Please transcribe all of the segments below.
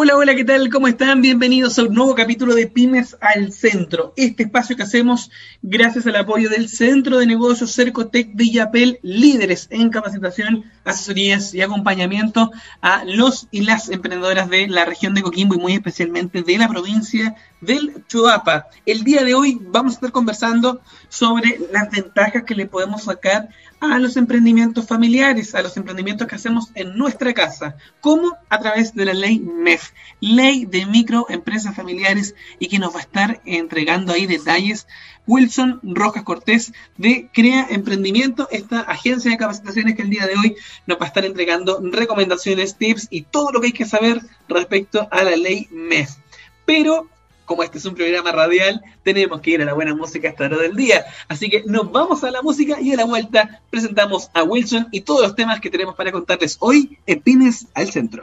Hola, hola, ¿qué tal? ¿Cómo están? Bienvenidos a un nuevo capítulo de Pymes al Centro. Este espacio que hacemos gracias al apoyo del Centro de Negocios Cercotec de Yapel, líderes en capacitación, asesorías y acompañamiento a los y las emprendedoras de la región de Coquimbo y muy especialmente de la provincia del Chuapa. El día de hoy vamos a estar conversando sobre las ventajas que le podemos sacar a los emprendimientos familiares, a los emprendimientos que hacemos en nuestra casa. ¿Cómo? A través de la ley MEF, ley de microempresas familiares, y que nos va a estar entregando ahí detalles Wilson Rojas Cortés de Crea Emprendimiento, esta agencia de capacitaciones que el día de hoy nos va a estar entregando recomendaciones, tips y todo lo que hay que saber respecto a la ley MEF. Pero como este es un programa radial, tenemos que ir a la buena música esta hora del día. Así que nos vamos a la música y a la vuelta presentamos a Wilson y todos los temas que tenemos para contarles hoy en Pymes al Centro.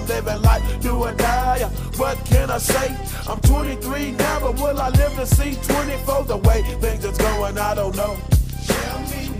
I'm living life, do or die. Uh, what can I say? I'm 23 now, but will I live to see 24? The way things is going, I don't know. Tell me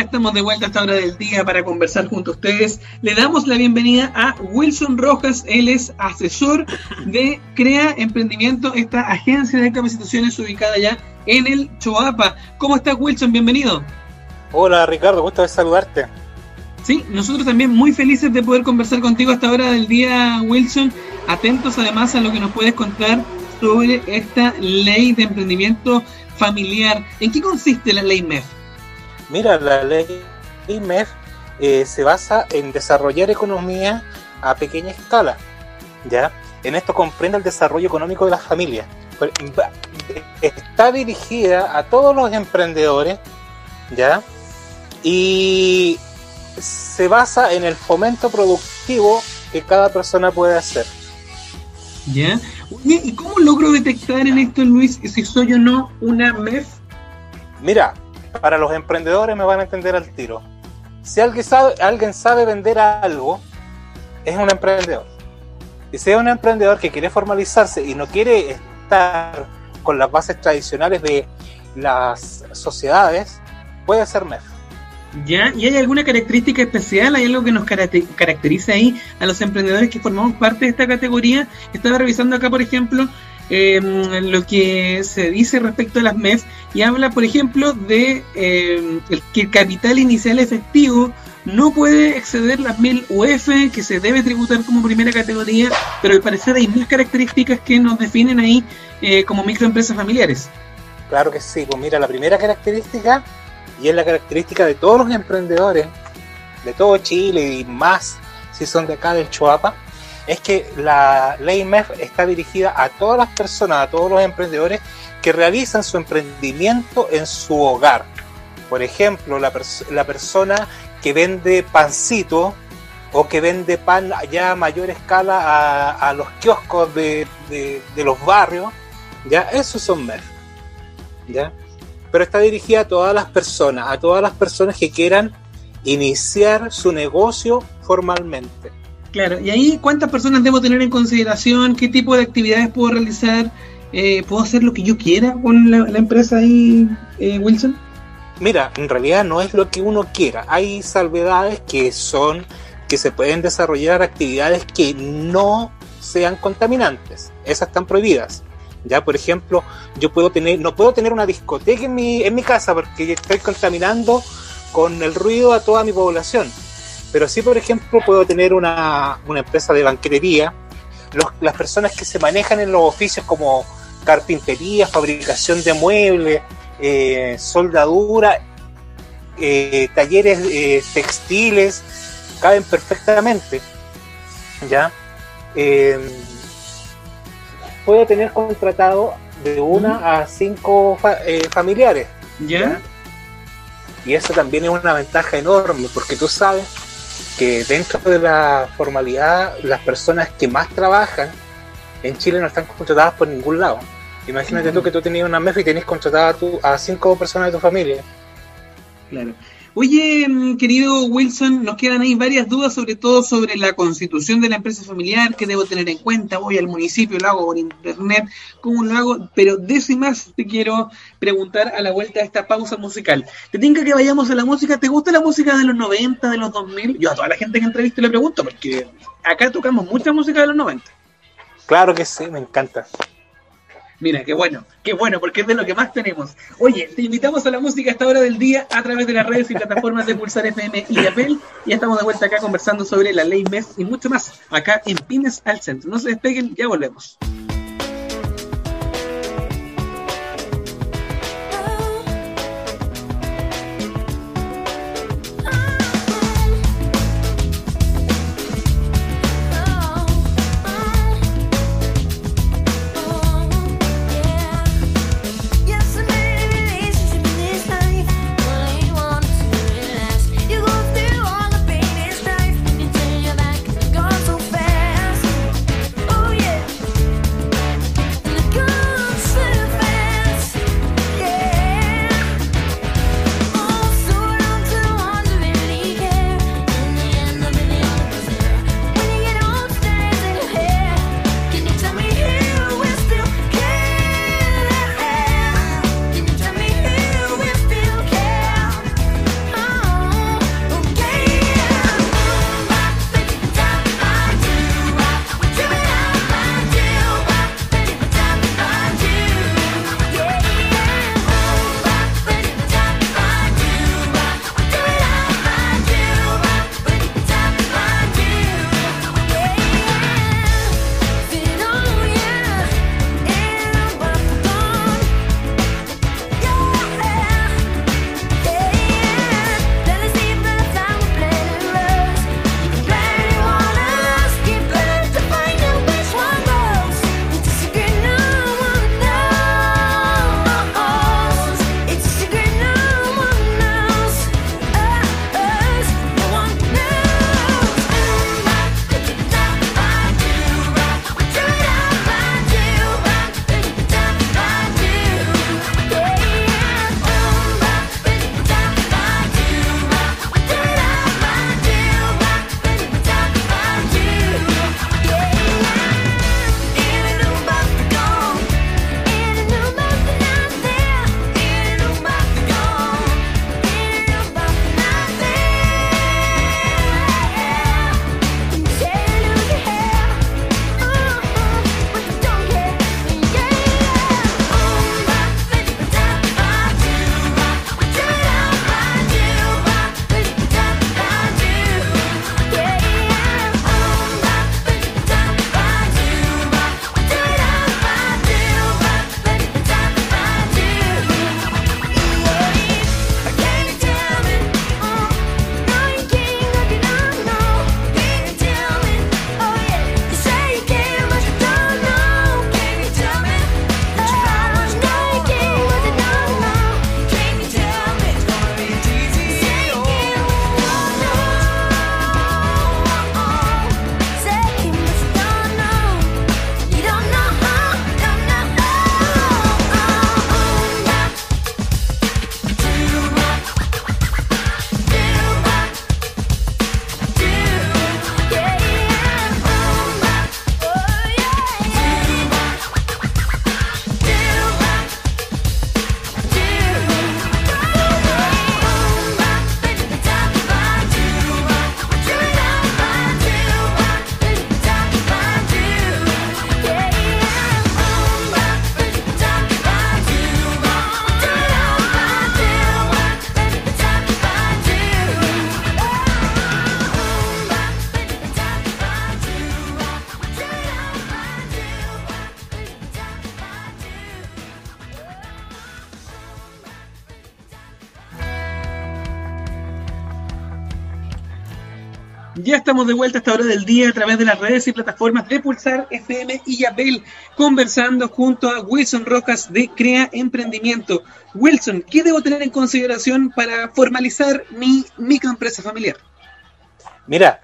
Ya estamos de vuelta a esta hora del día para conversar junto a ustedes. Le damos la bienvenida a Wilson Rojas. Él es asesor de Crea Emprendimiento, esta agencia de capacitaciones ubicada ya en el Choapa. ¿Cómo estás, Wilson? Bienvenido. Hola, Ricardo. Gusto de saludarte. Sí, nosotros también muy felices de poder conversar contigo a esta hora del día, Wilson. Atentos además a lo que nos puedes contar sobre esta ley de emprendimiento familiar. ¿En qué consiste la ley MEF? Mira, la ley MEF eh, se basa en desarrollar economía a pequeña escala, ¿ya? En esto comprende el desarrollo económico de las familias. Está dirigida a todos los emprendedores, ¿ya? Y se basa en el fomento productivo que cada persona puede hacer. ¿Ya? ¿y cómo logro detectar en esto, Luis, si soy o no una MEF? Mira, para los emprendedores me van a entender al tiro. Si alguien sabe, vender algo, es un emprendedor. Y si es un emprendedor que quiere formalizarse y no quiere estar con las bases tradicionales de las sociedades, puede ser MEF. ¿Ya? ¿Y hay alguna característica especial? ¿Hay algo que nos caracteriza ahí a los emprendedores que formamos parte de esta categoría? Estaba revisando acá, por ejemplo, em, lo que se dice respecto a las MEF y habla, por ejemplo, de em, que el capital inicial efectivo no puede exceder las 1000 UF que se debe tributar como primera categoría, pero al parecer hay mil características que nos definen ahí eh, como microempresas familiares. Claro que sí, pues mira, la primera característica y es la característica de todos los emprendedores de todo Chile y más si son de acá del Chuapa, es que la ley MEF está dirigida a todas las personas, a todos los emprendedores que realizan su emprendimiento en su hogar. Por ejemplo, la, persona que vende pancito o que vende pan ya a mayor escala a, los kioscos de, los barrios, ya esos son MEF. ¿ya? pero está dirigida a todas las personas, a todas las personas que quieran iniciar su negocio formalmente. Claro, y ahí cuántas personas debo tener en consideración, qué tipo de actividades puedo realizar, eh, puedo hacer lo que yo quiera con la, empresa ahí, eh, Wilson. Mira, en realidad no es lo que uno quiera, hay salvedades que son que se pueden desarrollar actividades que no sean contaminantes, esas están prohibidas. Ya, por ejemplo, yo puedo tener, no puedo tener una discoteca en mi, en mi casa porque estoy contaminando con el ruido a toda mi población. Pero sí, por ejemplo, puedo tener una, empresa de banquetería. las personas que se manejan en los oficios como carpintería, fabricación de muebles, eh, soldadura, eh, talleres eh, textiles, caben perfectamente. ¿Ya? puedo tener contratado de una a cinco familiares. ¿Ya? Y eso también es una ventaja enorme, porque tú sabes que dentro de la formalidad, las personas que más trabajan en Chile no están contratadas por ningún lado. Imagínate tú que tú tenías una MEF y tenés contratada a, a cinco personas de tu familia. Claro. Oye, mm, querido Wilson, nos quedan ahí varias dudas, sobre todo sobre la constitución de la empresa familiar, que debo tener en cuenta, voy al municipio, lo hago por internet, cómo lo hago, pero de eso más te quiero preguntar a la vuelta de esta pausa musical. ¿Te tinca que vayamos a la música? ¿Te gusta la música de los 90, de los 2000? Yo a toda la gente que entrevisto le pregunto, porque acá tocamos mucha música de los 90. Claro que sí, me encanta. Mira, qué bueno, qué bueno, porque es de lo que más tenemos. Oye, te invitamos a la música a esta hora del día a través de las redes y plataformas de Pulsar FM y Apple. Y estamos de vuelta acá conversando sobre la ley MES y mucho más acá en Pymes al Centro. No se despeguen, ya volvemos. Estamos de vuelta a esta hora del día a través de las redes y plataformas de Pulsar FM y Yapel, conversando junto a Wilson Rojas de Crea Emprendimiento. Wilson, ¿qué debo tener en consideración para formalizar mi microempresa familiar? Mira,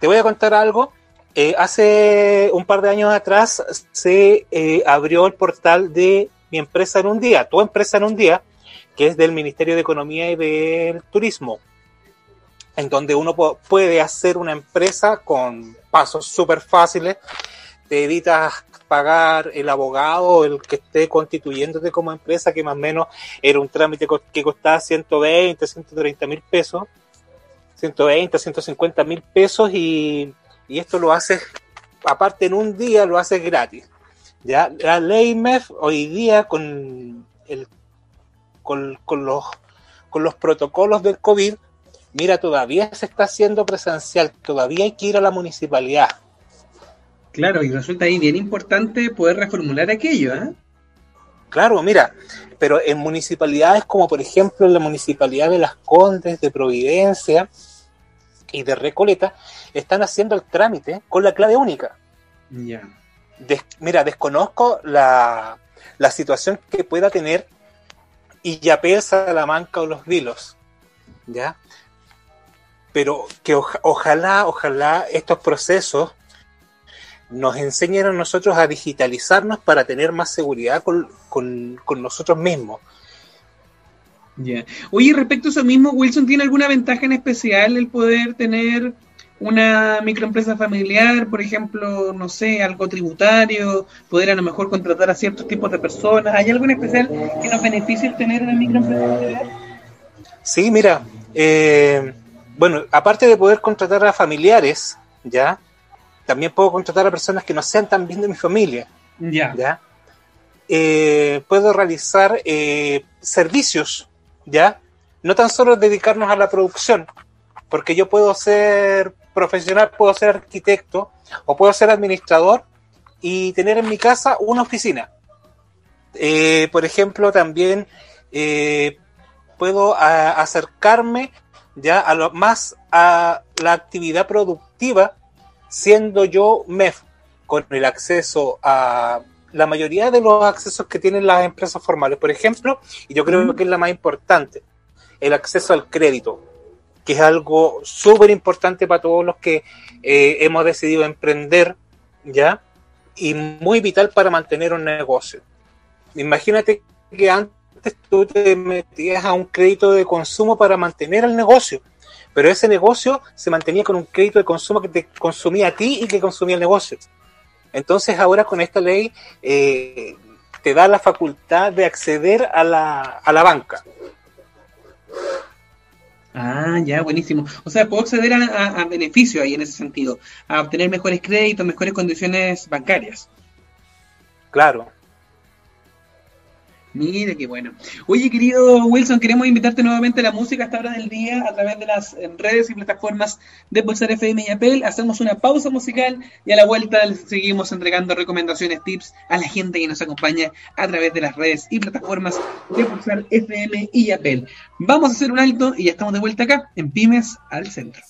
te voy a contar algo. Eh, hace un par de años atrás se eh, abrió el portal de mi empresa en un día, tu empresa en un día, que es del Ministerio de Economía y del Turismo en donde uno puede hacer una empresa con pasos súper fáciles, te evitas pagar el abogado, el que esté constituyéndote como empresa, que más o menos era un trámite que costaba 120, 130 mil pesos, 120, 150 mil pesos y, y, esto lo haces, aparte en un día lo haces gratis. Ya la ley MEF hoy día con, el, con, con, los, con los protocolos del COVID mira, todavía se está haciendo presencial, todavía hay que ir a la municipalidad. Claro, y resulta ahí bien importante poder reformular aquello, ¿eh? Claro, mira, pero en municipalidades como por ejemplo en la municipalidad de Las Condes, de Providencia y de Recoleta, están haciendo el trámite con la clave única. Ya. mira, desconozco la, la situación que pueda tener Illapel, Salamanca o Los Vilos, ¿ya? Pero que ojalá, ojalá estos procesos nos enseñen a nosotros a digitalizarnos para tener más seguridad con, nosotros mismos. Ya. Oye, respecto a eso mismo, Wilson, ¿tiene alguna ventaja en especial el poder tener una microempresa familiar, por ejemplo, no sé, algo tributario, poder a lo mejor contratar a ciertos tipos de personas? ¿Hay algo en especial que nos beneficie el tener una microempresa familiar? Sí, mira, eh, bueno, aparte de poder contratar a familiares, ¿ya? También puedo contratar a personas que no sean tan bien de mi familia. Ya. ¿Ya? Eh, puedo realizar eh, servicios, ¿ya? No tan solo dedicarnos a la producción, porque yo puedo ser profesional, puedo ser arquitecto o puedo ser administrador y tener en mi casa una oficina. Eh, por ejemplo, también puedo acercarme ya a lo más a la actividad productiva, siendo yo MEF, con el acceso a la mayoría de los accesos que tienen las empresas formales. Por ejemplo, y yo creo que es la más importante, el acceso al crédito, que es algo súper importante para todos los que eh, hemos decidido emprender, ¿ya? Y muy vital para mantener un negocio. Imagínate que antes tú te metías a un crédito de consumo para mantener el negocio, pero ese negocio se mantenía con un crédito de consumo que te consumía a ti y que consumía el negocio. Entonces ahora con esta ley eh, te da la facultad de acceder a la, a la banca. Ah, ya, buenísimo. O sea, puedo acceder a, a beneficios ahí en ese sentido, a obtener mejores créditos, mejores condiciones bancarias. Claro, Mira qué bueno. Oye, querido Wilson, queremos invitarte nuevamente a la música a esta hora del día a través de las eh, redes y plataformas de Pulsar FM y Apple. Hacemos una pausa musical y a la vuelta seguimos entregando recomendaciones, tips a la gente que nos acompaña a través de las redes y plataformas de Pulsar FM y Apple. Vamos a hacer un alto y ya estamos de vuelta acá en Pymes al Centro.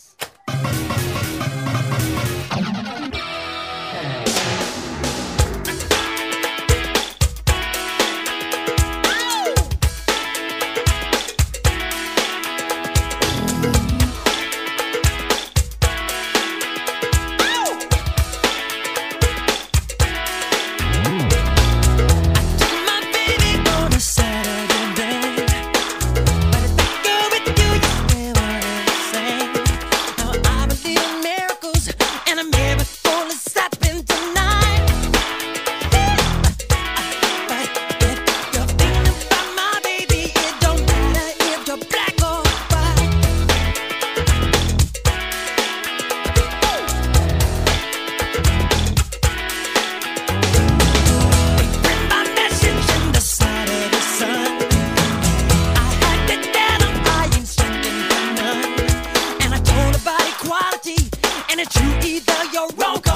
Girl, you're wrong.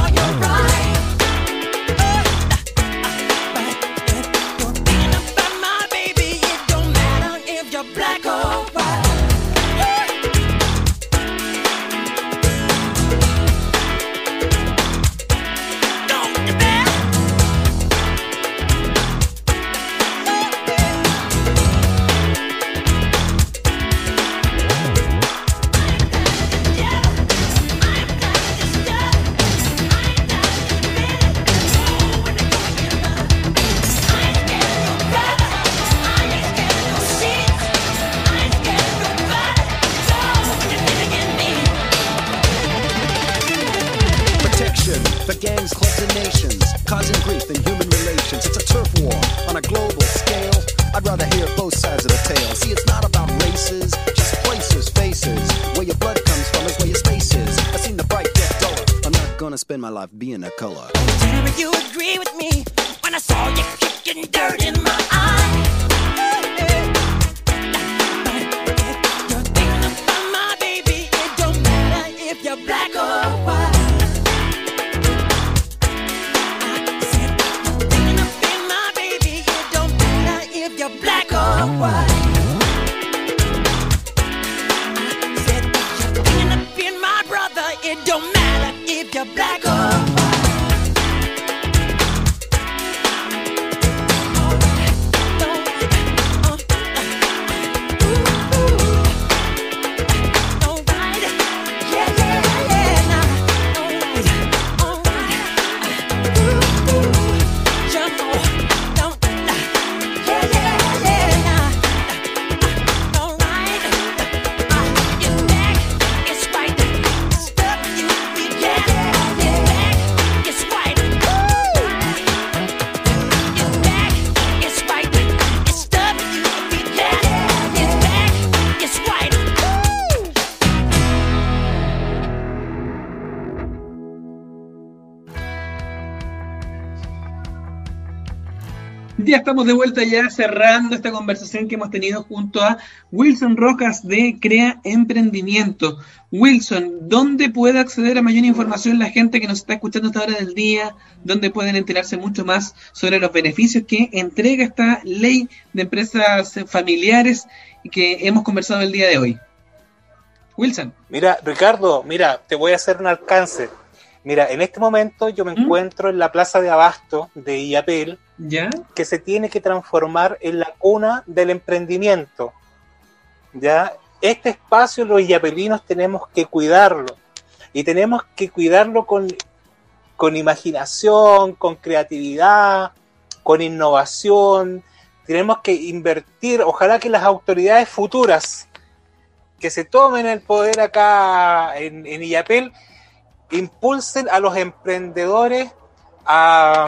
My life being a color. You agree with me when I saw you kicking dirt in my eye. Estamos de vuelta ya cerrando esta conversación que hemos tenido junto a Wilson Rojas de Crea Emprendimiento. Wilson, ¿dónde puede acceder a mayor información la gente que nos está escuchando a esta hora del día? ¿Dónde pueden enterarse mucho más sobre los beneficios que entrega esta ley de empresas familiares que hemos conversado el día de hoy? Wilson. Mira, Ricardo, mira, te voy a hacer un alcance. Mira, en este momento yo me ¿Mm? encuentro en la plaza de abasto de Iapel, ¿Ya? que se tiene que transformar en la cuna del emprendimiento. ¿Ya? Este espacio los iapelinos tenemos que cuidarlo. Y tenemos que cuidarlo con, con imaginación, con creatividad, con innovación. Tenemos que invertir, ojalá que las autoridades futuras que se tomen el poder acá en, en Illapel impulsen a los emprendedores a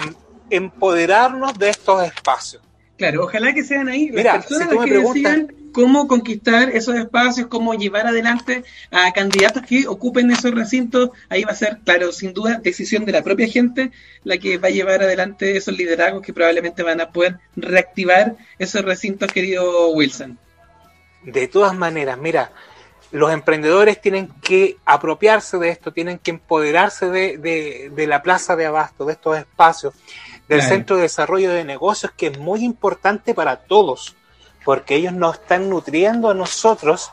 empoderarnos de estos espacios. Claro, ojalá que sean ahí las Mira, personas si las que preguntas- decidan cómo conquistar esos espacios, cómo llevar adelante a candidatos que ocupen esos recintos. Ahí va a ser, claro, sin duda, decisión de la propia gente la que va a llevar adelante esos liderazgos que probablemente van a poder reactivar esos recintos, querido Wilson. De todas maneras, mira, los emprendedores tienen que apropiarse de esto, tienen que empoderarse de, de- de la plaza de abasto, de estos espacios, del Claro. centro de desarrollo de negocios, que es muy importante para todos, porque ellos nos están nutriendo a nosotros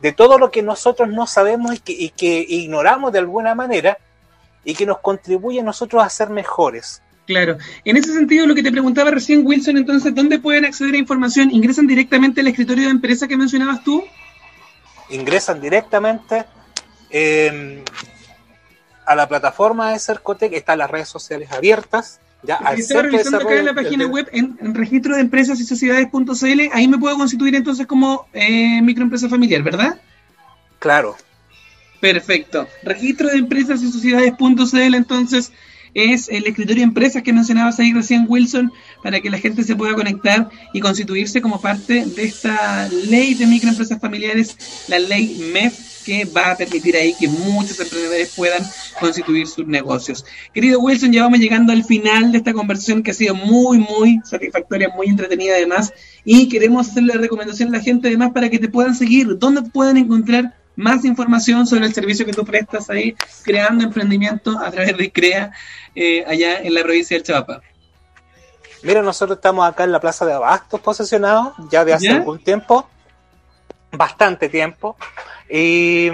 de todo lo que nosotros no sabemos y que, y que ignoramos de alguna manera y que nos contribuye a nosotros a ser mejores. Claro. En ese sentido, lo que te preguntaba recién, Wilson, entonces, ¿dónde pueden acceder a información? ¿Ingresan directamente al escritorio de empresa que mencionabas tú? Ingresan directamente eh, a la plataforma de Cercotec, están las redes sociales abiertas, ya al de revisando acá en la página web en, en registro de empresas y sociedades.cl, ahí me puedo constituir entonces como eh, microempresa familiar, ¿verdad? Claro, Perfecto. Registro de empresas y sociedades.cl entonces es el escritorio de empresas que mencionabas ahí recién Wilson para que la gente se pueda conectar y constituirse como parte de esta ley de microempresas familiares, la ley MEF que va a permitir ahí que muchos emprendedores puedan constituir sus negocios. Querido Wilson, ya vamos llegando al final de esta conversación que ha sido muy, muy satisfactoria, muy entretenida además y queremos hacerle recomendación a la gente además para que te puedan seguir, dónde pueden encontrar más información sobre el servicio que tú prestas ahí, creando emprendimiento a través de CREA eh, allá en la provincia del Chavapa. mira, nosotros estamos acá en la plaza de Abastos posesionados ya de hace ¿Ya? algún tiempo, bastante tiempo, y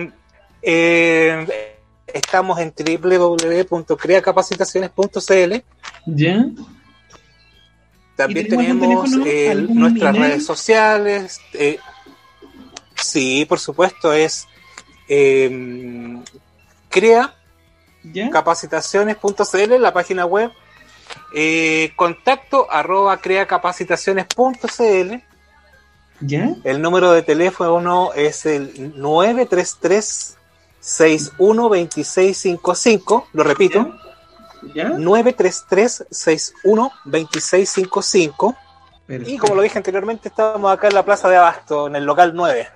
eh, estamos en www.creacapacitaciones.cl ¿Ya? También ¿Y tenemos eh, nuestras redes sociales. eh, Sí, por supuesto, es eh, crea capacitaciones.cl, la página web, eh, contacto arroba creacapacitaciones.cl. El número de teléfono es el 933 612655, lo repito. ¿Sí? 933-612655. Y como lo dije anteriormente, estamos acá en la Plaza de Abasto, en el local 9.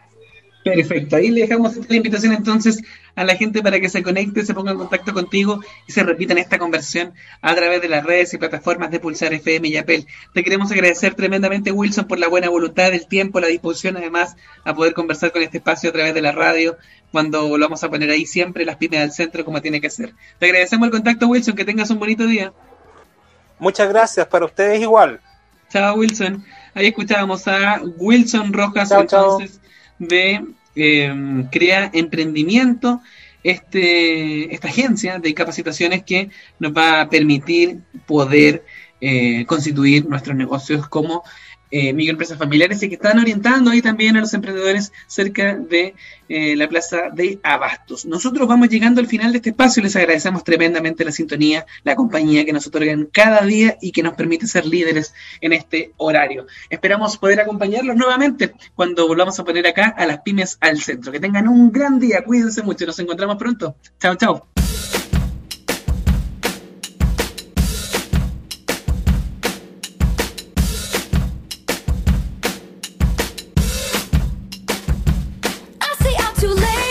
Perfecto, ahí le dejamos la invitación entonces a la gente para que se conecte, se ponga en contacto contigo y se repita esta conversión a través de las redes y plataformas de Pulsar FM y Apple. Te queremos agradecer tremendamente, Wilson, por la buena voluntad, el tiempo, la disposición, además, a poder conversar con este espacio a través de la radio, cuando volvamos a poner ahí siempre las pymes al centro como tiene que ser. Te agradecemos el contacto, Wilson, que tengas un bonito día. Muchas gracias, para ustedes igual. Chao, Wilson. Ahí escuchábamos a Wilson Rojas, chao. Chao de em, crear emprendimiento, este, esta agencia de capacitaciones que nos va a permitir poder eh, constituir nuestros negocios como eh, microempresas familiares y que están orientando ahí también a los emprendedores cerca de eh, la plaza de Abastos. Nosotros vamos llegando al final de este espacio. Les agradecemos tremendamente la sintonía, la compañía que nos otorgan cada día y que nos permite ser líderes en este horario. Esperamos poder acompañarlos nuevamente cuando volvamos a poner acá a las pymes al centro. Que tengan un gran día. Cuídense mucho. Nos encontramos pronto. Chao, chao. too late.